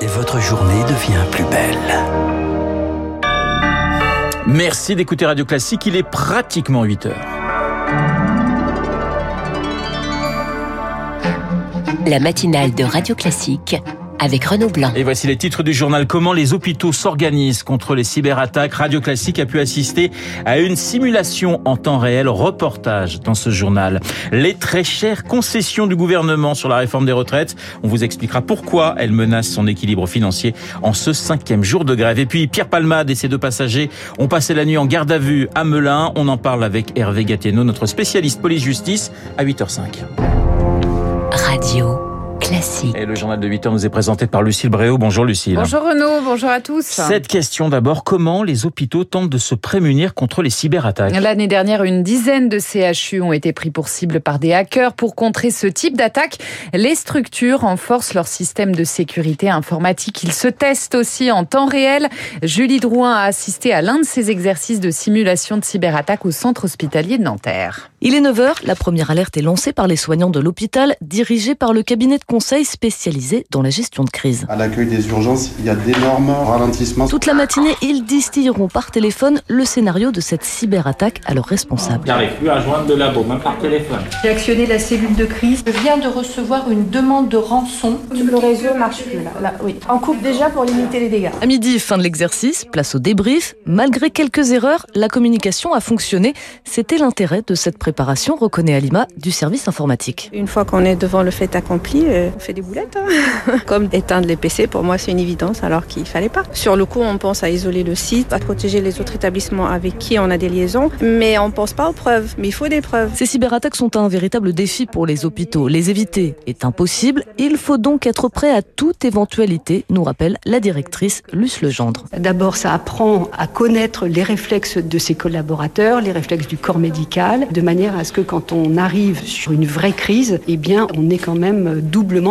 et votre journée devient plus belle. Merci d'écouter Radio Classique, il est pratiquement 8 heures. La matinale de Radio Classique avec Renaud Blanc. Et voici les titres du journal. Comment les hôpitaux s'organisent contre les cyberattaques. Radio Classique a pu assister à une simulation en temps réel. Reportage dans ce journal. Les très chères concessions du gouvernement sur la réforme des retraites. On vous expliquera pourquoi elle menace son équilibre financier en ce cinquième jour de grève. Et puis Pierre Palmade et ses deux passagers ont passé la nuit en garde à vue à Melun. On en parle avec Hervé Gattieno, notre spécialiste police-justice, à 8h05. Radio. Classique. Et le journal de 8 heures nous est présenté par Lucille Bréau. Bonjour Lucille. Bonjour Renaud, bonjour à tous. Cette question d'abord, comment les hôpitaux tentent de se prémunir contre les cyberattaques L'année dernière, une dizaine de CHU ont été pris pour cible par des hackers. Pour contrer ce type d'attaque, les structures renforcent leur système de sécurité informatique. Ils se testent aussi en temps réel. Julie Drouin a assisté à l'un de ces exercices de simulation de cyberattaque au centre hospitalier de Nanterre. Il est 9h, la première alerte est lancée par les soignants de l'hôpital, dirigé par le cabinet de conseil spécialisé dans la gestion de crise. À l'accueil des urgences, il y a d'énormes ralentissements. Toute la matinée, ils distilleront par téléphone le scénario de cette cyberattaque à leurs responsables. J'arrive plus à joindre de labo, même par téléphone. J'ai actionné la cellule de crise. Je viens de recevoir une demande de rançon. Le réseau marche plus là. là oui. On coupe déjà pour limiter les dégâts. À midi, fin de l'exercice, place au débrief. Malgré quelques erreurs, la communication a fonctionné. C'était l'intérêt de cette préparation préparation, reconnaît Alima, du service informatique. Une fois qu'on est devant le fait accompli, euh, on fait des boulettes. Hein. Comme éteindre les PC, pour moi, c'est une évidence, alors qu'il fallait pas. Sur le coup, on pense à isoler le site, à protéger les autres établissements avec qui on a des liaisons, mais on pense pas aux preuves. Mais il faut des preuves. Ces cyberattaques sont un véritable défi pour les hôpitaux. Les éviter est impossible. Il faut donc être prêt à toute éventualité, nous rappelle la directrice Luce Legendre. D'abord, ça apprend à connaître les réflexes de ses collaborateurs, les réflexes du corps médical, de manière à ce que quand on arrive sur une vraie crise, eh bien, on est quand même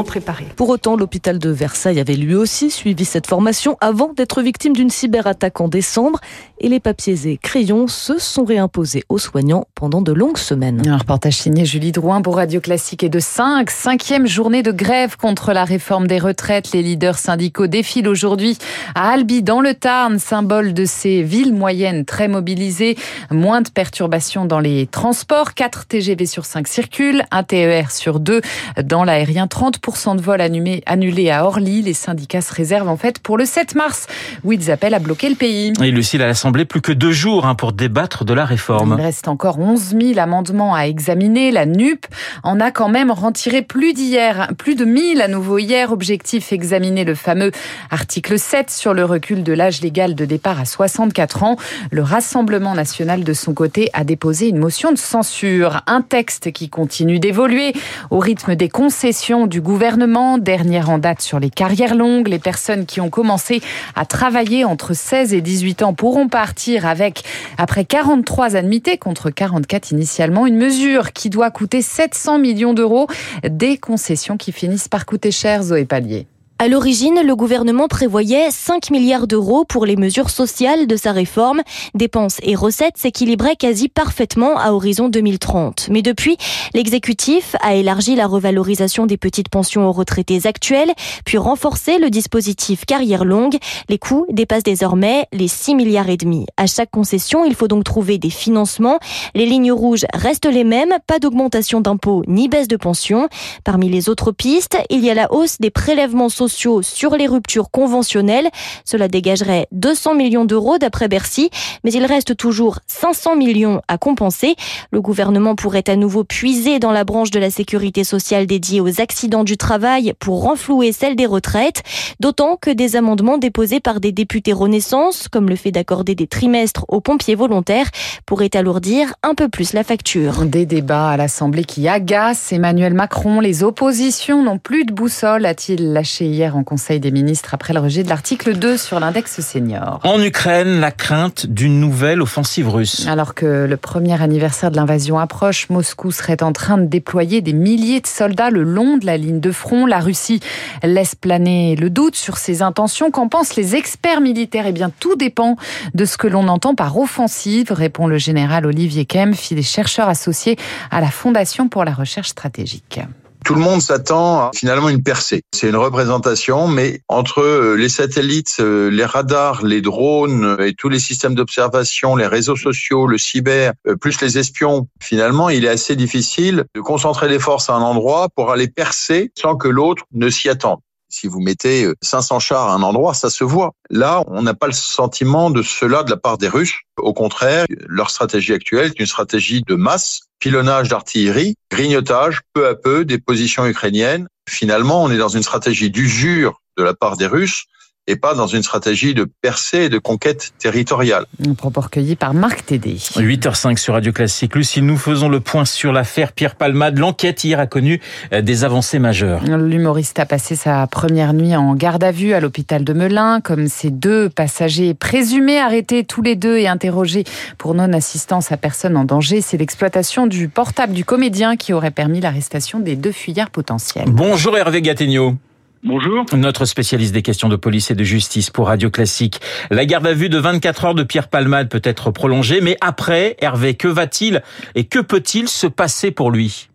préparé. Pour autant, l'hôpital de Versailles avait lui aussi suivi cette formation avant d'être victime d'une cyberattaque en décembre et les papiers et crayons se sont réimposés aux soignants pendant de longues semaines. Un reportage signé Julie Drouin pour Radio Classique et de 5, cinquième journée de grève contre la réforme des retraites. Les leaders syndicaux défilent aujourd'hui à Albi dans le Tarn, symbole de ces villes moyennes très mobilisées. Moins de perturbations dans les transports, 4 TGV sur 5 circulent, un TER sur 2 dans l'aérien, 30% de vols annulés à Orly. Les syndicats se réservent en fait pour le 7 mars où ils appellent à bloquer le pays. Et Lucille, à l'Assemblée, plus que deux jours hein, pour débattre de la réforme. Il reste encore 11 000 amendements à examiner. La NUP en a quand même retiré plus d'hier, plus de 1000 à nouveau hier. Objectif examiner le fameux article 7 sur le recul de l'âge légal de départ à 64 ans. Le Rassemblement national de son côté a déposé une motion de censure. Un texte qui continue d'évoluer au rythme des concessions du gouvernement. Dernière en date sur les carrières longues. Les personnes qui ont commencé à travailler entre 16 et 18 ans pourront partir avec, après 43 annuités contre 44 initialement, une mesure qui doit coûter 700 millions d'euros, des concessions qui finissent par coûter cher, Zoé Pallier. À l'origine, le gouvernement prévoyait 5 milliards d'euros pour les mesures sociales de sa réforme. Dépenses et recettes s'équilibraient quasi parfaitement à horizon 2030. Mais depuis, l'exécutif a élargi la revalorisation des petites pensions aux retraités actuels, puis renforcé le dispositif carrière longue. Les coûts dépassent désormais les 6 milliards et demi. À chaque concession, il faut donc trouver des financements. Les lignes rouges restent les mêmes, pas d'augmentation d'impôts ni baisse de pensions. Parmi les autres pistes, il y a la hausse des prélèvements sociaux sur les ruptures conventionnelles. Cela dégagerait 200 millions d'euros d'après Bercy, mais il reste toujours 500 millions à compenser. Le gouvernement pourrait à nouveau puiser dans la branche de la sécurité sociale dédiée aux accidents du travail pour renflouer celle des retraites, d'autant que des amendements déposés par des députés Renaissance, comme le fait d'accorder des trimestres aux pompiers volontaires, pourraient alourdir un peu plus la facture. Des débats à l'Assemblée qui agacent Emmanuel Macron. Les oppositions n'ont plus de boussole, a-t-il lâché hier en Conseil des ministres après le rejet de l'article 2 sur l'index senior. En Ukraine, la crainte d'une nouvelle offensive russe. Alors que le premier anniversaire de l'invasion approche, Moscou serait en train de déployer des milliers de soldats le long de la ligne de front. La Russie laisse planer le doute sur ses intentions. Qu'en pensent les experts militaires? Eh bien, tout dépend de ce que l'on entend par offensive, répond le général Olivier Kempf. Il est chercheur associé à la Fondation pour la recherche stratégique. Tout le monde s'attend à finalement une percée. C'est une représentation, mais entre euh, les satellites, euh, les radars, les drones et tous les systèmes d'observation, les réseaux sociaux, le cyber, plus les espions, finalement, il est assez difficile de concentrer les forces à un endroit pour aller percer sans que l'autre ne s'y attende. Si vous mettez 500 chars à un endroit, ça se voit. Là, on n'a pas le sentiment de cela de la part des Russes. Au contraire, leur stratégie actuelle est une stratégie de masse, pilonnage d'artillerie, grignotage peu à peu des positions ukrainiennes. Finalement, on est dans une stratégie d'usure de la part des Russes et pas dans une stratégie de percée et de conquête territoriale. Un propos recueilli par Marc Tédé. 8h05 sur Radio Classique. Lucie, nous faisons le point sur l'affaire Pierre Palmade. L'enquête hier a connu euh, des avancées majeures. L'humoriste a passé sa première nuit en garde à vue à l'hôpital de Melun, comme ses deux passagers présumés arrêtés tous les deux et interrogés pour non-assistance à personne en danger. C'est l'exploitation du portable du comédien qui aurait permis l'arrestation des deux fuyards potentiels. Bonjour Hervé Gattegno. Bonjour. Notre spécialiste des questions de police et de justice pour Radio Classique. La garde à vue de 24 heures de Pierre Palmade peut être prolongée, mais après, Hervé, que va-t-il et que peut-il se passer pour lui?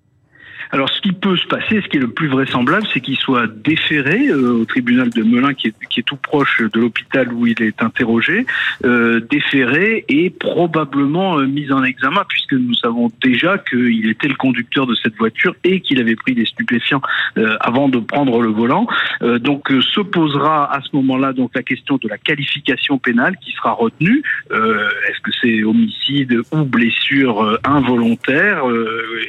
Alors, ce qui peut se passer, ce qui est le plus vraisemblable, c'est qu'il soit déféré euh, au tribunal de Melun, qui est, qui est tout proche de l'hôpital où il est interrogé, euh, déféré et probablement euh, mis en examen, puisque nous savons déjà qu'il était le conducteur de cette voiture et qu'il avait pris des stupéfiants euh, avant de prendre le volant. Euh, donc, se posera à ce moment-là donc la question de la qualification pénale qui sera retenue. Est-ce que c'est homicide ou blessure involontaire?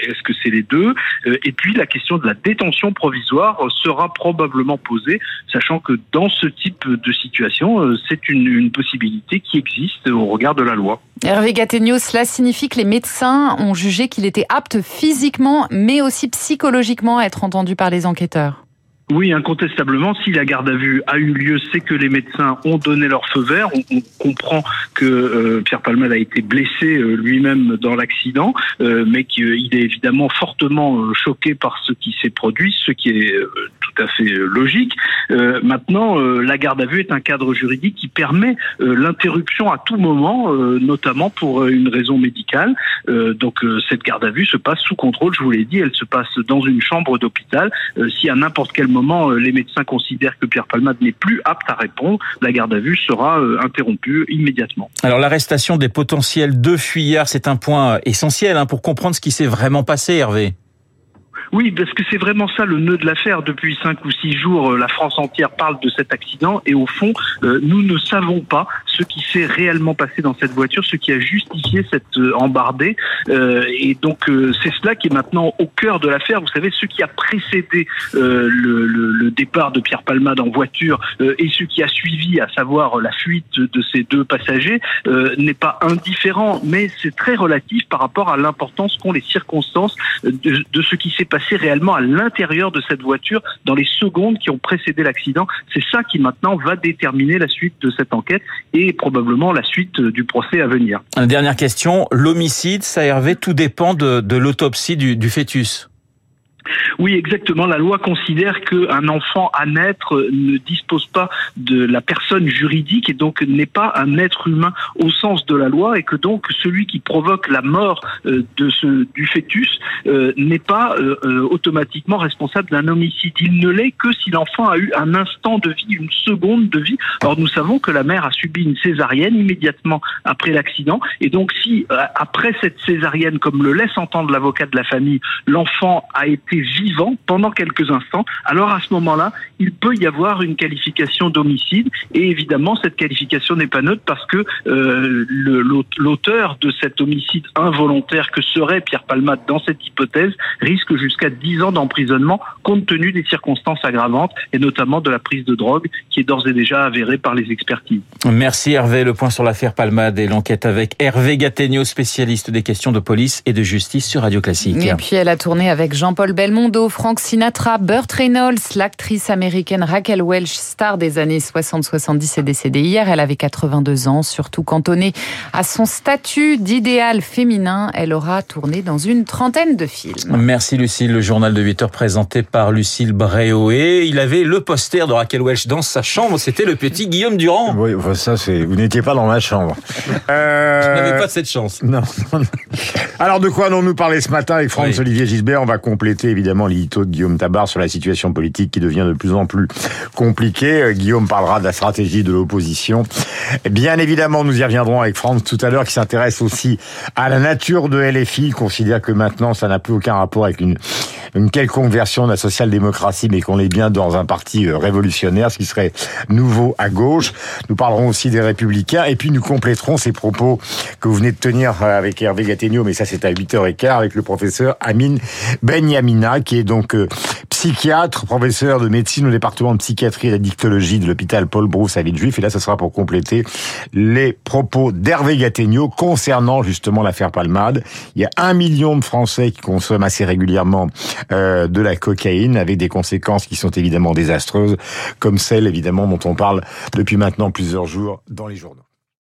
Est-ce que c'est les deux? euh, et puis la question de la détention provisoire sera probablement posée, sachant que dans ce type de situation, euh, c'est une, une possibilité qui existe au regard de la loi. Hervé Gattegno, cela signifie que les médecins ont jugé qu'il était apte physiquement, mais aussi psychologiquement à être entendu par les enquêteurs oui, incontestablement, si la garde à vue a eu lieu, c'est que les médecins ont donné leur feu vert. On, comprend que euh, Pierre Palmade a été blessé euh, lui-même dans l'accident, euh, mais qu'il est évidemment fortement choqué par ce qui s'est produit, ce qui est tout à fait logique. maintenant, la garde à vue est un cadre juridique qui permet l'interruption à tout moment, notamment pour une raison médicale. donc cette garde à vue se passe sous contrôle, je vous l'ai dit, elle se passe dans une chambre d'hôpital. si à n'importe quel moment moment euh, les médecins considèrent que Pierre Palmade n'est plus apte à répondre, la garde à vue sera euh, interrompue immédiatement. Alors l'arrestation des potentiels deux fuyards, c'est un point essentiel hein, pour comprendre ce qui s'est vraiment passé, Hervé. Oui, parce que c'est vraiment ça le nœud de l'affaire. Depuis cinq ou six jours, euh, la France entière parle de cet accident et au fond, euh, nous ne savons pas ce qui s'est réellement passé dans cette voiture, ce qui a justifié cette euh, embardée. Et donc, c'est cela qui est maintenant au cœur de l'affaire. Vous savez, ce qui a précédé le, le, le départ de Pierre Palmade en voiture et ce qui a suivi, à savoir la fuite de ces deux passagers, n'est pas indifférent, mais c'est très relatif par rapport à l'importance qu'ont les circonstances de, de ce qui s'est passé réellement à l'intérieur de cette voiture dans les secondes qui ont précédé l'accident. C'est ça qui maintenant va déterminer la suite de cette enquête et probablement la suite du procès à venir. Dernière question, l'homicide, ça Hervé, tout dépend de, l'autopsie du fœtus. Oui, exactement. La loi considère qu'un enfant à naître ne dispose pas de la personne juridique et donc n'est pas un être humain au sens de la loi et que donc celui qui provoque la mort euh, de ce, du fœtus euh, n'est pas euh, automatiquement responsable d'un homicide. Il ne l'est que si l'enfant a eu un instant de vie, une seconde de vie. Or, nous savons que la mère a subi une césarienne immédiatement après l'accident et donc si après cette césarienne, comme le laisse entendre l'avocat de la famille, l'enfant a été vivant pendant quelques instants, alors à ce moment-là, il peut y avoir une qualification d'homicide. Et évidemment, cette qualification n'est pas neutre parce que euh, l'auteur de cet homicide involontaire que serait Pierre Palmade dans cette hypothèse risque jusqu'à 10 ans d'emprisonnement compte tenu des circonstances aggravantes et notamment de la prise de drogue qui est d'ores et déjà avérée par les expertises. Merci Hervé. Le point sur l'affaire Palmade et l'enquête avec Hervé Gattegno, spécialiste des questions de police et de justice sur Radio Classique. Et puis elle a tourné avec Jean-Paul Belmondo, Frank Sinatra, Burt Reynolds, l'actrice américaine Raquel Welch, star des années 60-70 est décédée hier. Elle avait 82 ans, surtout cantonnée à son statut d'idéal féminin. Elle aura tourné dans une trentaine de films. Merci Lucille, le journal de 8 heures présenté par Lucille Bréoé. Il avait le poster de Raquel Welch dans sa chambre, c'était le petit Guillaume Durand. Oui, ça c'est, vous n'étiez pas dans ma chambre. Euh... Je n'avais pas cette chance. Non. Alors de quoi allons-nous parler ce matin avec Franz-Olivier Gisbert? On va compléter évidemment l'édito de Guillaume Tabar sur la situation politique qui devient de plus en plus compliquée. Euh, Guillaume parlera de la stratégie de l'opposition. Bien évidemment, nous y reviendrons avec Franck tout à l'heure qui s'intéresse aussi à la nature de LFI. Il considère que maintenant ça n'a plus aucun rapport avec une une quelconque version de la social-démocratie, mais qu'on est bien dans un parti euh, révolutionnaire, ce qui serait nouveau à gauche. Nous parlerons aussi des Républicains, et puis nous compléterons ces propos que vous venez de tenir euh, avec Hervé Gattegno, mais ça c'est à 8h15, avec le professeur Amin Benyamina, qui est donc euh, psychiatre, professeur de médecine au département de psychiatrie et d'addictologie de l'hôpital Paul Brousse à Villejuif. Et là, ce sera pour compléter les propos d'Hervé Gattegno concernant justement l'affaire Palmade. Il y a un million de Français qui consomment assez régulièrement euh, de la cocaïne avec des conséquences qui sont évidemment désastreuses, comme celles évidemment dont on parle depuis maintenant plusieurs jours dans les journaux.